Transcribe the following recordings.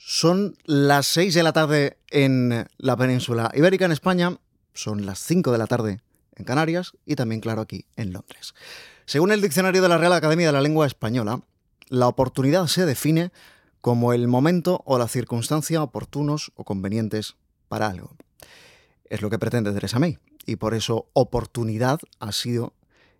Son las 6 de la tarde en la península ibérica, en España. Son las 5 de la tarde en Canarias y también, claro, aquí en Londres. Según el diccionario de la Real Academia de la Lengua Española, la oportunidad se define como el momento o la circunstancia oportunos o convenientes para algo. Es lo que pretende Theresa May y por eso oportunidad ha sido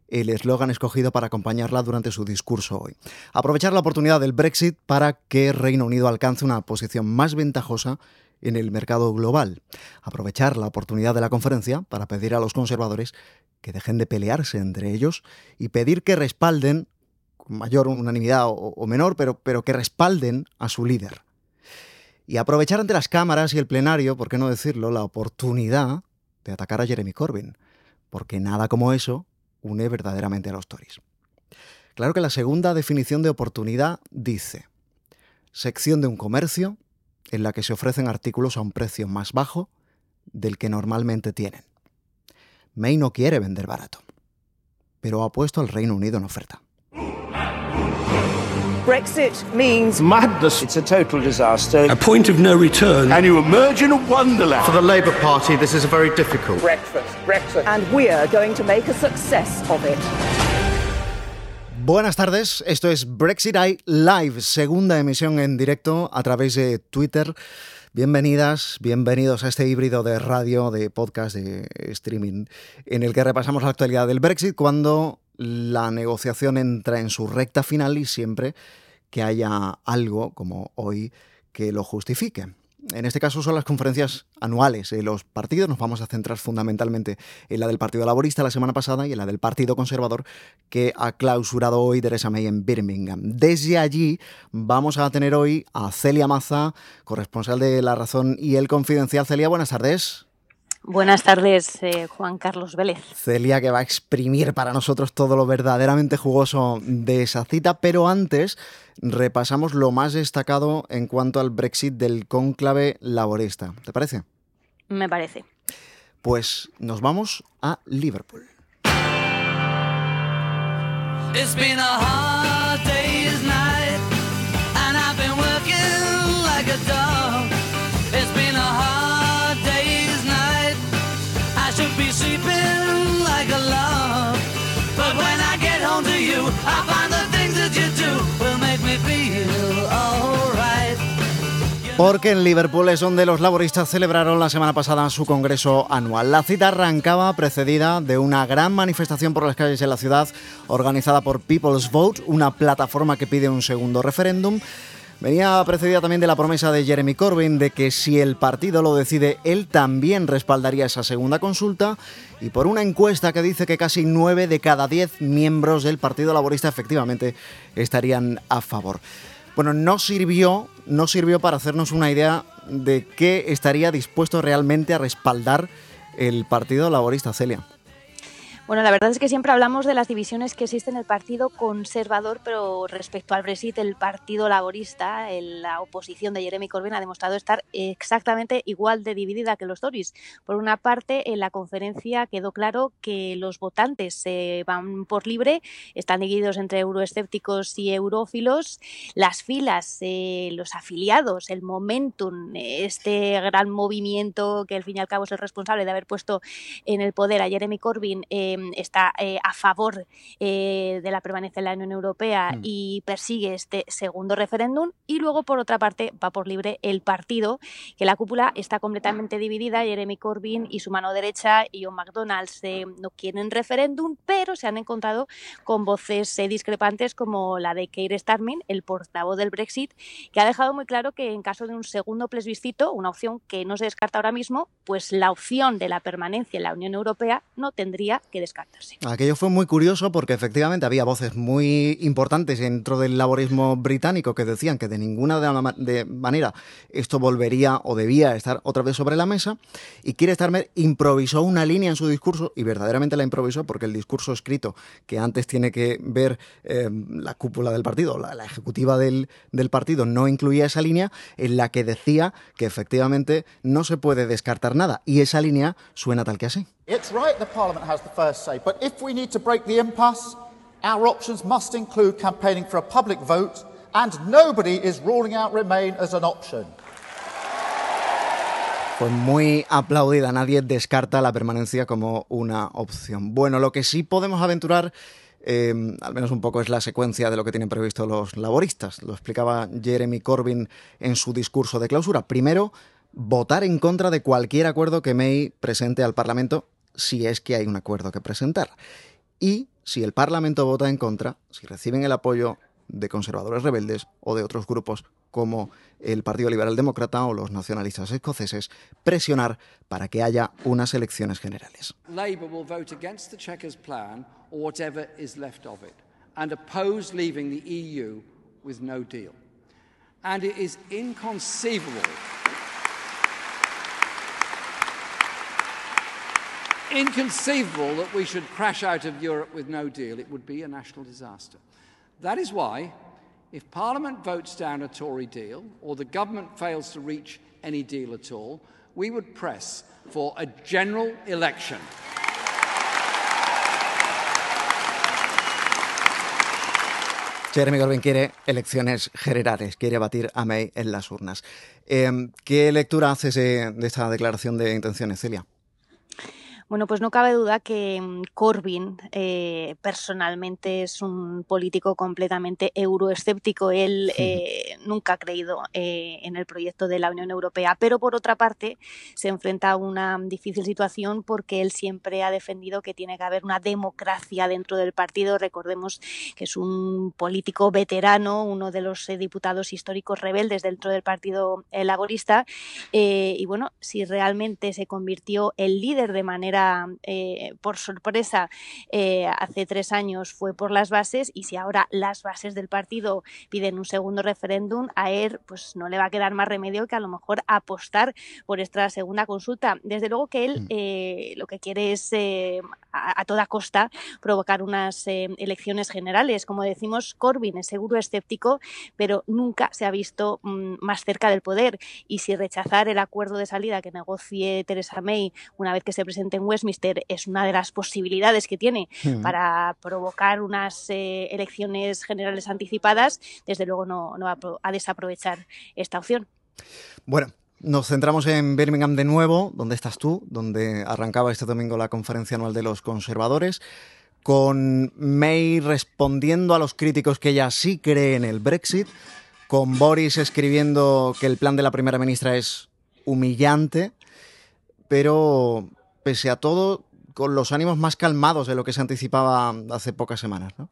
el eslogan escogido para acompañarla durante su discurso hoy. Aprovechar la oportunidad del Brexit para que Reino Unido alcance una posición más ventajosa en el mercado global. Aprovechar la oportunidad de la conferencia para pedir a los conservadores que dejen de pelearse entre ellos y pedir que respalden, con mayor unanimidad o, menor, pero, pero que respalden a su líder. Y aprovechar ante las cámaras y el plenario, por qué no decirlo, la oportunidad de atacar a Jeremy Corbyn. Porque nada como eso une verdaderamente a los Tories. Claro que la segunda definición de oportunidad dice, sección de un comercio en la que se ofrecen artículos a un precio más bajo del que normalmente tienen. May no quiere vender barato, pero ha puesto al Reino Unido en oferta. Brexit means madness. It's a total disaster. A point of no return. And you emerge in a wonderland. For the Labour Party, this is a very difficult. Breakfast, Brexit. And we're going to make a success of it. Buenas tardes, esto es Brexit Eye Live, segunda emisión en directo a través de Twitter. Bienvenidas, bienvenidos a este híbrido de radio, de podcast, de streaming, en el que repasamos la actualidad del Brexit cuando la negociación entra en su recta final y siempre que haya algo como hoy que lo justifique. En este caso son las conferencias anuales de los partidos. Nos vamos a centrar fundamentalmente en la del Partido Laborista la semana pasada y en la del Partido Conservador que ha clausurado hoy Theresa May en Birmingham. Desde allí vamos a tener hoy a Celia Maza, corresponsal de La Razón y El Confidencial. Celia, buenas tardes. Buenas tardes, eh, Juan Carlos Vélez. Celia, que va a exprimir para nosotros todo lo verdaderamente jugoso de esa cita, pero antes repasamos lo más destacado en cuanto al Brexit del cónclave laborista. ¿Te parece? Me parece. Pues nos vamos a Liverpool. Porque en Liverpool es donde los laboristas celebraron la semana pasada su congreso anual. La cita arrancaba precedida de una gran manifestación por las calles de la ciudad organizada por People's Vote, una plataforma que pide un segundo referéndum. Venía precedida también de la promesa de Jeremy Corbyn de que si el partido lo decide, él también respaldaría esa segunda consulta y por una encuesta que dice que casi 9 de cada 10 miembros del Partido Laborista efectivamente estarían a favor. Bueno, no sirvió, no sirvió para hacernos una idea de qué estaría dispuesto realmente a respaldar el Partido Laborista, Celia. Bueno, la verdad es que siempre hablamos de las divisiones que existen en el Partido Conservador, pero respecto al Brexit, el Partido Laborista, la oposición de Jeremy Corbyn ha demostrado estar exactamente igual de dividida que los Tories. Por una parte, en la conferencia quedó claro que los votantes se van por libre, están divididos entre euroescépticos y eurófilos. Las filas, eh, los afiliados, el momentum, este gran movimiento que al fin y al cabo es el responsable de haber puesto en el poder a Jeremy Corbyn. Eh, está eh, a favor eh, de la permanencia en la Unión Europea mm. y persigue este segundo referéndum. Y luego, por otra parte, va por libre el partido, que la cúpula está completamente dividida. Jeremy Corbyn y su mano derecha, John McDonald's, eh, no quieren referéndum, pero se han encontrado con voces discrepantes como la de Keir Starmer, el portavoz del Brexit, que ha dejado muy claro que en caso de un segundo plebiscito, una opción que no se descarta ahora mismo, pues la opción de la permanencia en la Unión Europea no tendría que Aquello fue muy curioso porque efectivamente había voces muy importantes dentro del laborismo británico que decían que de ninguna de manera esto volvería o debía estar otra vez sobre la mesa. Y Keir Starmer improvisó una línea en su discurso y verdaderamente la improvisó porque el discurso escrito que antes tiene que ver eh, la cúpula del partido, la, ejecutiva del, del partido, no incluía esa línea en la que decía que efectivamente no se puede descartar nada. Y esa línea suena tal que así. It's right the Parliament has the first say, but if we need to break the impasse, our options must include campaigning for a public vote and nobody is ruling out Remain as an option. Fue muy aplaudida, nadie descarta la permanencia como una opción. Bueno, lo que sí podemos aventurar, eh, al menos un poco, es la secuencia de lo que tienen previsto los laboristas. Lo explicaba Jeremy Corbyn en su discurso de clausura. Primero, votar en contra de cualquier acuerdo que May presente al Parlamento, si es que hay un acuerdo que presentar. Y si el Parlamento vota en contra, si reciben el apoyo de conservadores rebeldes o de otros grupos como el Partido Liberal Demócrata o los nacionalistas escoceses, presionar para que haya unas elecciones generales. Labour will vote against the Chequers plan or whatever is left of it and oppose leaving the EU with no deal. And it is inconceivable. Inconceivable that we should crash out of Europe with no deal. It would be a national disaster. That is why, if Parliament votes down a Tory deal or the government fails to reach any deal at all, we would press for a general election. Jeremy Corbyn quiere elecciones generales, quiere batir a May en las urnas. Eh, ¿Qué lectura haces de, de esta declaración de intenciones, Celia? Bueno, pues no cabe duda que mm, Corbyn eh, personalmente es un político completamente euroescéptico. Él eh, nunca ha creído eh, en el proyecto de la Unión Europea, pero por otra parte se enfrenta a una difícil situación porque él siempre ha defendido que tiene que haber una democracia dentro del partido. Recordemos que es un político veterano, uno de los diputados históricos rebeldes dentro del Partido Laborista. y bueno, si realmente se convirtió en líder de manera eh, por sorpresa eh, hace tres años fue por las bases y si ahora las bases del partido piden un segundo referéndum, a él pues no le va a quedar más remedio que a lo mejor apostar por esta segunda consulta. Desde luego que él eh, lo que quiere es a, a, toda costa provocar unas elecciones generales. Como decimos, Corbyn es seguro escéptico, pero nunca se ha visto mmm, más cerca del poder y si rechazar el acuerdo de salida que negocie Theresa May una vez que se presente en Westminster es una de las posibilidades que tiene mm. para provocar unas eh, elecciones generales anticipadas, desde luego no, no va a desaprovechar esta opción. Bueno, nos centramos en Birmingham de nuevo, donde estás tú, donde arrancaba este domingo la conferencia anual de los conservadores, con May respondiendo a los críticos que ella sí cree en el Brexit, con Boris escribiendo que el plan de la primera ministra es humillante, pero pese a todo, con los ánimos más calmados de lo que se anticipaba hace pocas semanas, ¿no?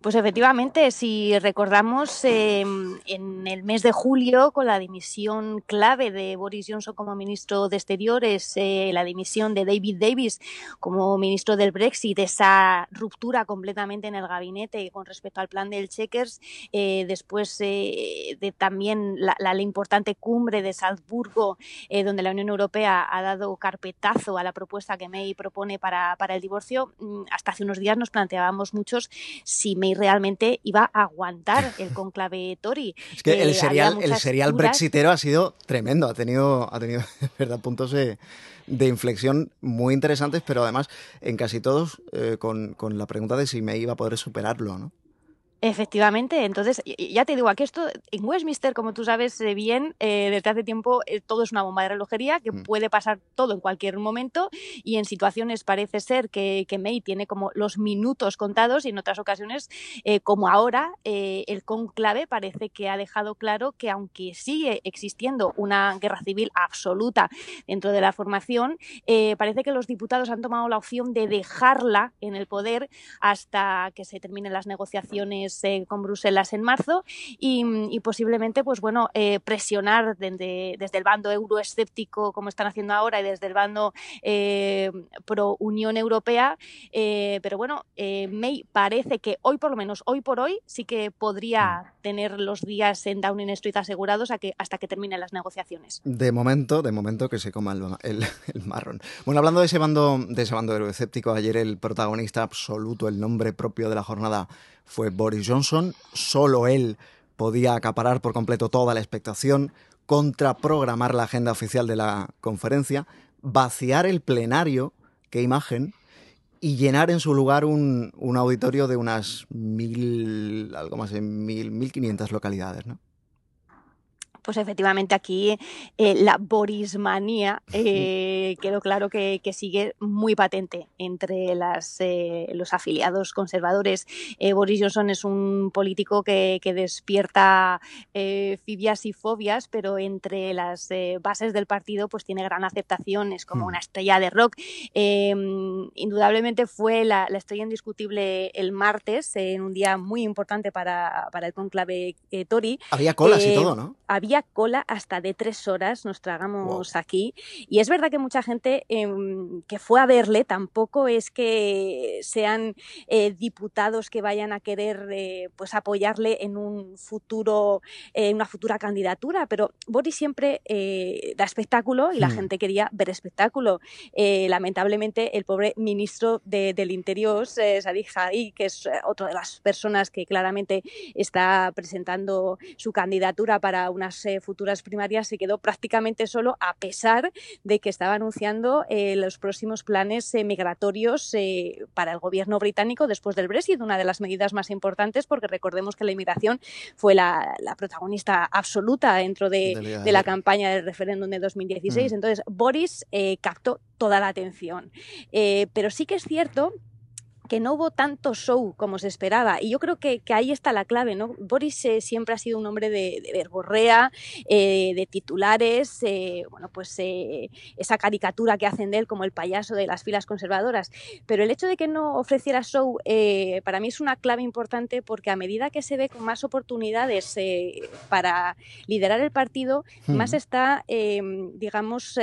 Pues efectivamente, si recordamos, eh, en el mes de julio, con la dimisión clave de Boris Johnson como ministro de Exteriores, eh, la dimisión de David Davis como ministro del Brexit, esa ruptura completamente en el gabinete con respecto al plan del Checkers, eh, después eh, de también la, importante cumbre de Salzburgo, eh, donde la Unión Europea ha dado carpetazo a la propuesta que May propone para, para el divorcio, mm, hasta hace unos días nos planteábamos muchos si May realmente iba a aguantar el conclave Tory. Es que el serial, el serial brexitero ha sido tremendo, ha tenido, ha tenido verdad, puntos de, de, inflexión muy interesantes, pero además en casi todos eh, con, con, la pregunta de si May iba a poder superarlo, ¿no? Efectivamente, entonces ya te digo, aquí esto en Westminster, como tú sabes bien, eh, desde hace tiempo eh, todo es una bomba de relojería que mm. puede pasar todo en cualquier momento y en situaciones parece ser que, que, May tiene como los minutos contados y en otras ocasiones, eh, como ahora, eh, el conclave parece que ha dejado claro que aunque sigue existiendo una guerra civil absoluta dentro de la formación, eh, parece que los diputados han tomado la opción de dejarla en el poder hasta que se terminen las negociaciones eh, con Bruselas en marzo y, y posiblemente pues bueno eh, presionar desde, desde, el bando euroescéptico como están haciendo ahora y desde el bando eh, pro Unión Europea eh, pero bueno May parece que hoy por lo menos hoy por hoy sí que podría tener los días en Downing Street asegurados a que, hasta que terminen las negociaciones. De momento, de momento que se coma el, el, el marrón. Bueno, hablando de ese bando de ese bando euroescéptico, ayer el protagonista absoluto, el nombre propio de la jornada fue Boris Johnson. Solo él podía acaparar por completo toda la expectación, contraprogramar la agenda oficial de la conferencia, vaciar el plenario, qué imagen, y llenar en su lugar un, auditorio de unas mil, algo más de mil, mil quinientas localidades, ¿no? Pues efectivamente aquí eh, la borismanía eh, quedó claro que, sigue muy patente entre las, eh, los afiliados conservadores. Boris Johnson es un político que, despierta fibias y fobias, pero entre las bases del partido pues tiene gran aceptación, es como hmm. una estrella de rock. Em, indudablemente fue la, estrella indiscutible el martes, en un día muy importante para, para el conclave Tory. Había colas y todo, ¿no? Había cola hasta de tres horas, nos tragamos aquí. Y es verdad que mucha gente em, que fue a verle tampoco es que sean eh, diputados que vayan a querer eh, pues apoyarle en un futuro, en una futura candidatura, pero Boris siempre eh, da espectáculo y la hmm. gente quería ver espectáculo. lamentablemente, el pobre ministro del Interior, Sadiq Hadi, que es otra de las personas que claramente está presentando su candidatura para unas futuras primarias se quedó prácticamente solo a pesar de que estaba anunciando eh, los próximos planes eh, migratorios eh, para el gobierno británico después del Brexit, una de las medidas más importantes porque recordemos que la inmigración fue la, protagonista absoluta dentro de, la campaña del referéndum de 2016. Mm. Entonces, Boris captó toda la atención. pero sí que es cierto que no hubo tanto show como se esperaba. Y yo creo que, ahí está la clave, ¿no? Boris eh, siempre ha sido un hombre de, verborrea, eh, de titulares, eh, bueno, pues esa caricatura que hacen de él como el payaso de las filas conservadoras. Pero el hecho de que no ofreciera show para mí es una clave importante porque a medida que se ve con más oportunidades para liderar el partido, más está, digamos,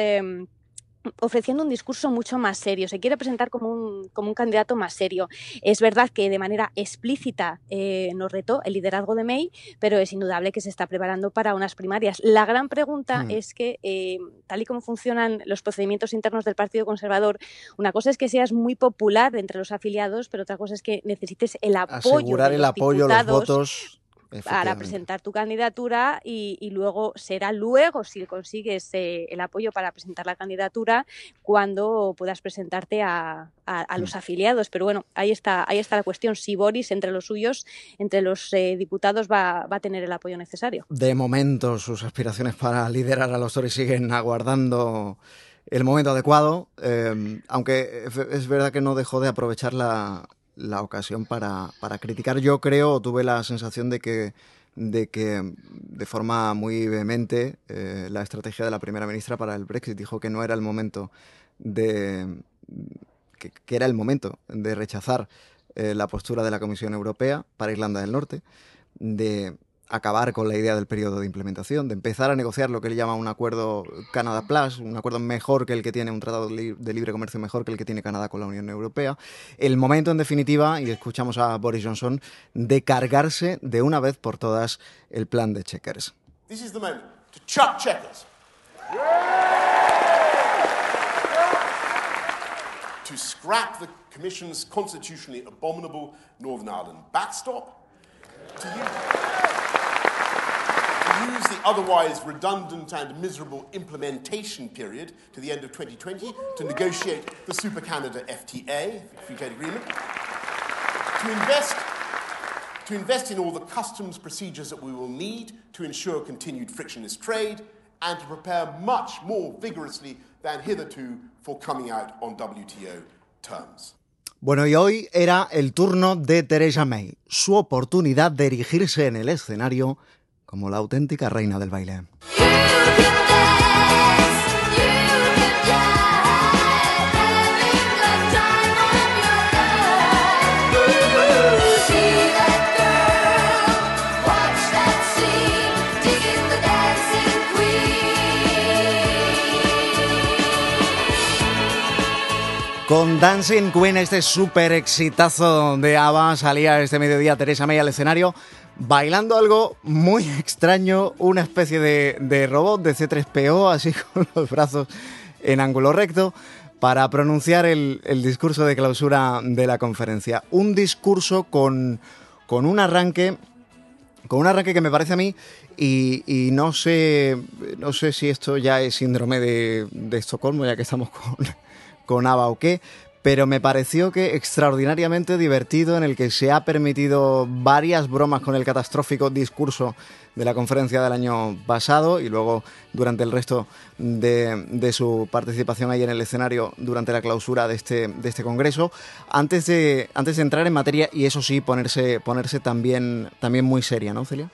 ofreciendo un discurso mucho más serio, se quiere presentar como un, como un candidato más serio. Es verdad que de manera explícita eh, nos retó el liderazgo de May, pero es indudable que se está preparando para unas primarias. La gran pregunta hmm. es que, eh, tal y como funcionan los procedimientos internos del Partido Conservador, una cosa es que seas muy popular entre los afiliados, pero otra cosa es que necesites el apoyo. Asegurar el apoyo, los votos para presentar tu candidatura y, luego será luego si consigues eh, el apoyo para presentar la candidatura cuando puedas presentarte a, los mm. afiliados. Pero bueno, ahí está, ahí está la cuestión. Si Boris entre los suyos, entre los eh, diputados, va, a tener el apoyo necesario. De momento, sus aspiraciones para liderar a los Tories siguen aguardando el momento adecuado, eh, aunque es verdad que no dejó de aprovechar la, la ocasión para, para criticar. Yo creo, tuve la sensación de que de que de forma muy vehemente eh, la estrategia de la primera ministra para el Brexit dijo que no era el momento de que, era el momento de rechazar eh, la postura de la Comisión Europea para Irlanda del Norte, de acabar con la idea del periodo de implementación, de empezar a negociar lo que él llama un acuerdo Canada Plus, un acuerdo mejor que el que tiene un tratado de libre comercio mejor que el que tiene Canadá con la Unión Europea. El momento, en definitiva, y escuchamos a Boris Johnson, de cargarse de una vez por todas el plan de Checkers. This is the moment to chuck Checkers. To scrap the Commission's constitutionally abominable Northern Ireland use the otherwise redundant and miserable implementation period to the end of 2020 to negotiate the Super Canada FTA, Free Trade Agreement, to invest, to invest in all the customs procedures that we will need to ensure continued frictionless trade, and to prepare much more vigorously than hitherto for coming out on WTO terms. Bueno, y hoy era el turno de Theresa May, su oportunidad de erigirse en el escenario como la auténtica reina del baile. Con Dancing Queen, este súper exitazo de ABBA, salía este mediodía Teresa May al escenario bailando algo muy extraño, una especie de, robot de C3PO, así con los brazos en ángulo recto, para pronunciar el, discurso de clausura de la conferencia. Un discurso con, con un arranque. Con un arranque que me parece a mí, y, no sé. No sé si esto ya es síndrome de, Estocolmo, ya que estamos con, con ABA o qué pero me pareció que extraordinariamente divertido en el que se ha permitido varias bromas con el catastrófico discurso de la conferencia del año pasado y luego durante el resto de, su participación ahí en el escenario durante la clausura de este, de este congreso. Antes de, antes de entrar en materia y eso sí, ponerse, ponerse también, también muy seria, ¿no, Celia?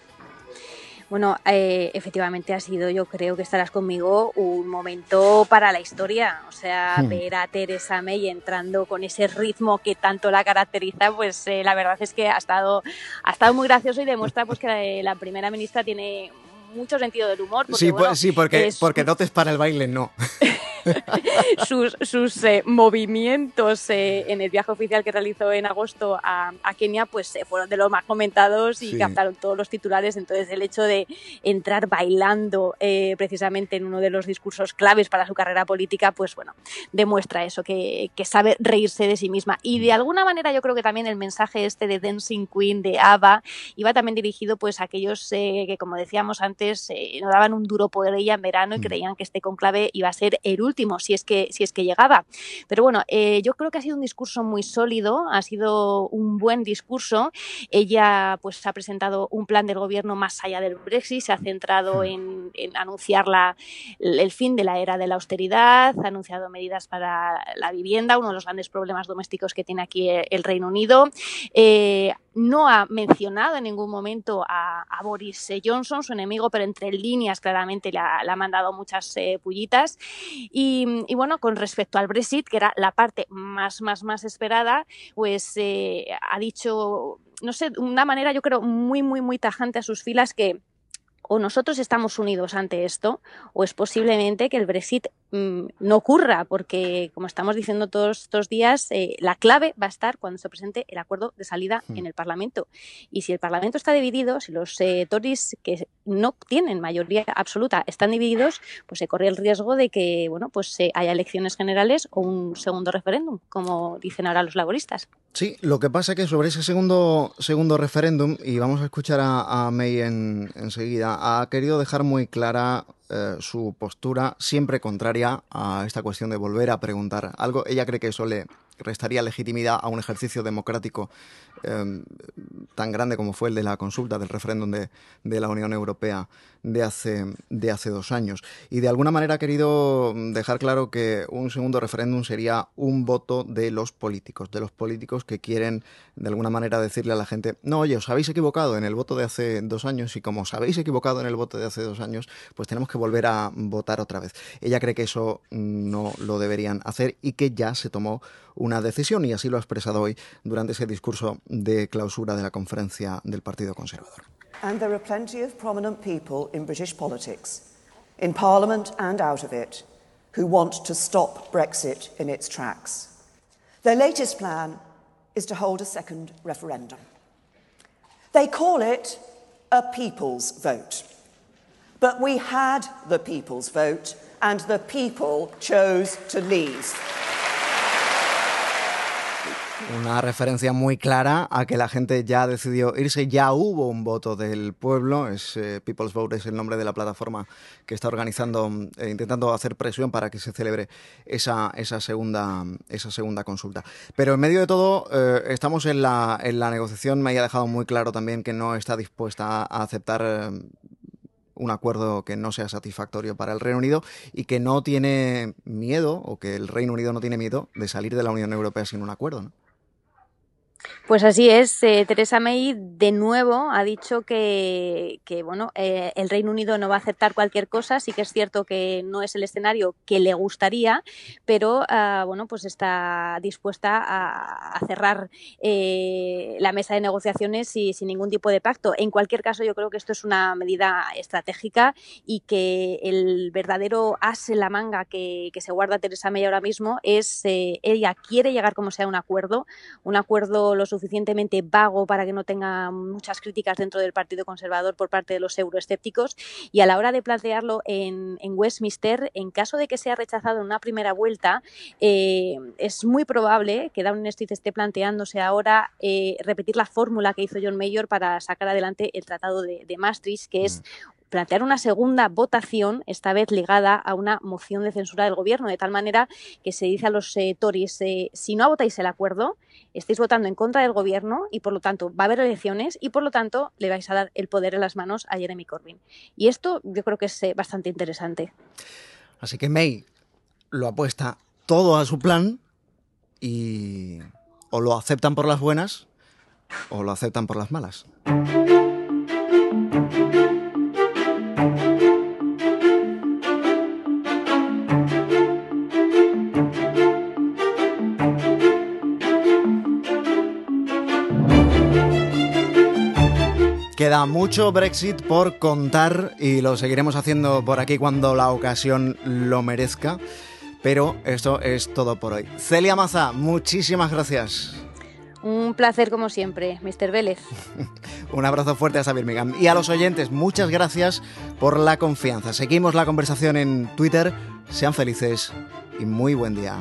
Bueno, eh, efectivamente ha sido, yo creo que estarás conmigo, un momento para la historia. O sea, hmm. ver a Teresa May entrando con ese ritmo que tanto la caracteriza, pues eh, la verdad es que ha estado, ha estado muy gracioso y demuestra pues que la, primera ministra tiene mucho sentido del humor. sí, pues, sí, porque, porque no te para el baile, no. sus, sus eh, movimientos eh, en el viaje oficial que realizó en agosto a, Kenia pues eh, fueron de los más comentados y captaron todos los titulares. Entonces el hecho de entrar bailando precisamente en uno de los discursos claves para su carrera política, pues bueno, demuestra eso, que, que, sabe reírse de sí misma. Y de alguna manera yo creo que también el mensaje este de Dancing Queen, de ABBA, iba también dirigido pues a aquellos que, como decíamos antes, no daban un duro poder ella en verano y mm. creían que este conclave iba a ser el último último, si es que, si es que llegaba. Pero bueno, eh, yo creo que ha sido un discurso muy sólido, ha sido un buen discurso. Ella pues ha presentado un plan del gobierno más allá del Brexit, se ha centrado hmm. en, anunciar la, el fin de la era de la austeridad, ha anunciado medidas para la vivienda, uno de los grandes problemas domésticos que tiene aquí el Reino Unido. Eh, no ha mencionado en ningún momento a, Boris Johnson, su enemigo, pero entre líneas claramente le ha, mandado muchas eh, pullitas. Y, bueno, con respecto al Brexit, que era la parte más, más, más esperada, pues eh, ha dicho, no sé, de una manera yo creo muy, muy, muy tajante a sus filas que o nosotros estamos unidos ante esto, o es posiblemente que el Brexit mm, no ocurra, porque como estamos diciendo todos estos días, eh, la clave va a estar cuando se presente el acuerdo de salida hmm. en el Parlamento. Y si el Parlamento está dividido, si los eh, Tories que no tienen mayoría absoluta están divididos, pues se corre el riesgo de que bueno, pues eh, haya elecciones generales o un segundo referéndum, como dicen ahora los laboristas. Sí, lo que pasa es que sobre ese segundo, segundo referéndum, y vamos a escuchar a, May enseguida, ha querido dejar muy clara eh, su postura, siempre contraria a esta cuestión de volver a preguntar algo. Ella cree que eso le restaría legitimidad a un ejercicio democrático em, tan grande como fue el de la consulta del referéndum de, de, la Unión Europea de hace, de hace dos años. Y de alguna manera ha querido dejar claro que un segundo referéndum sería un voto de los políticos, de los políticos que quieren de alguna manera decirle a la gente, no, oye, os habéis equivocado en el voto de hace dos años y como os habéis equivocado en el voto de hace dos años, pues tenemos que volver a votar otra vez. Ella cree que eso no lo deberían hacer y que ya se tomó una decisión y así lo ha expresado hoy durante ese discurso de clausura de la conferencia del Partido Conservador. and there are plenty of prominent people in British politics, in Parliament and out of it, who want to stop Brexit in its tracks. Their latest plan is to hold a second referendum. They call it a people's vote. But we had the people's vote, and the people chose to leave. Una referencia muy clara a que la gente ya decidió irse, ya hubo un voto del pueblo, es eh, People's Vote es el nombre de la plataforma que está organizando, eh, intentando hacer presión para que se celebre esa, esa, segunda, esa segunda consulta. Pero en medio de todo, eh, estamos en la, en la negociación, me haya dejado muy claro también que no está dispuesta a aceptar un acuerdo que no sea satisfactorio para el Reino Unido y que no tiene miedo, o que el Reino Unido no tiene miedo de salir de la Unión Europea sin un acuerdo. Pues así es, eh, Teresa May de nuevo ha dicho que, bueno, eh, el Reino Unido no va a aceptar cualquier cosa, sí que es cierto que no es el escenario que le gustaría, pero ah, bueno, pues está dispuesta a, cerrar eh, la mesa de negociaciones y, sin ningún tipo de pacto. En cualquier caso, yo creo que esto es una medida estratégica y que el verdadero as en la manga que, se guarda Teresa May ahora mismo es ella quiere llegar como sea a un acuerdo, un acuerdo lo suficientemente vago para que no tenga muchas críticas dentro del Partido Conservador por parte de los euroescépticos. Y a la hora de plantearlo en, Westminster, en caso de que sea rechazado en una primera vuelta, eh, es muy probable que Downing Street esté planteándose ahora eh, repetir la fórmula que hizo John Mayor para sacar adelante el Tratado de, Maastricht, que es mm plantear una segunda votación, esta vez ligada a una moción de censura del gobierno, de tal manera que se dice a los eh, Tories, eh, si no votáis el acuerdo, estáis votando en contra del gobierno y por lo tanto va a haber elecciones y por lo tanto le vais a dar el poder en las manos a Jeremy Corbyn. Y esto yo creo que es eh, bastante interesante. Así que May lo apuesta todo a su plan y o lo aceptan por las buenas o lo aceptan por las malas. Queda mucho Brexit por contar y lo seguiremos haciendo por aquí cuando la ocasión lo merezca. Pero esto es todo por hoy. Celia Maza, muchísimas gracias. Un placer como siempre, Mr. Vélez. Un abrazo fuerte hasta Birmingham. Y a los oyentes, muchas gracias por la confianza. Seguimos la conversación en Twitter. Sean felices y muy buen día.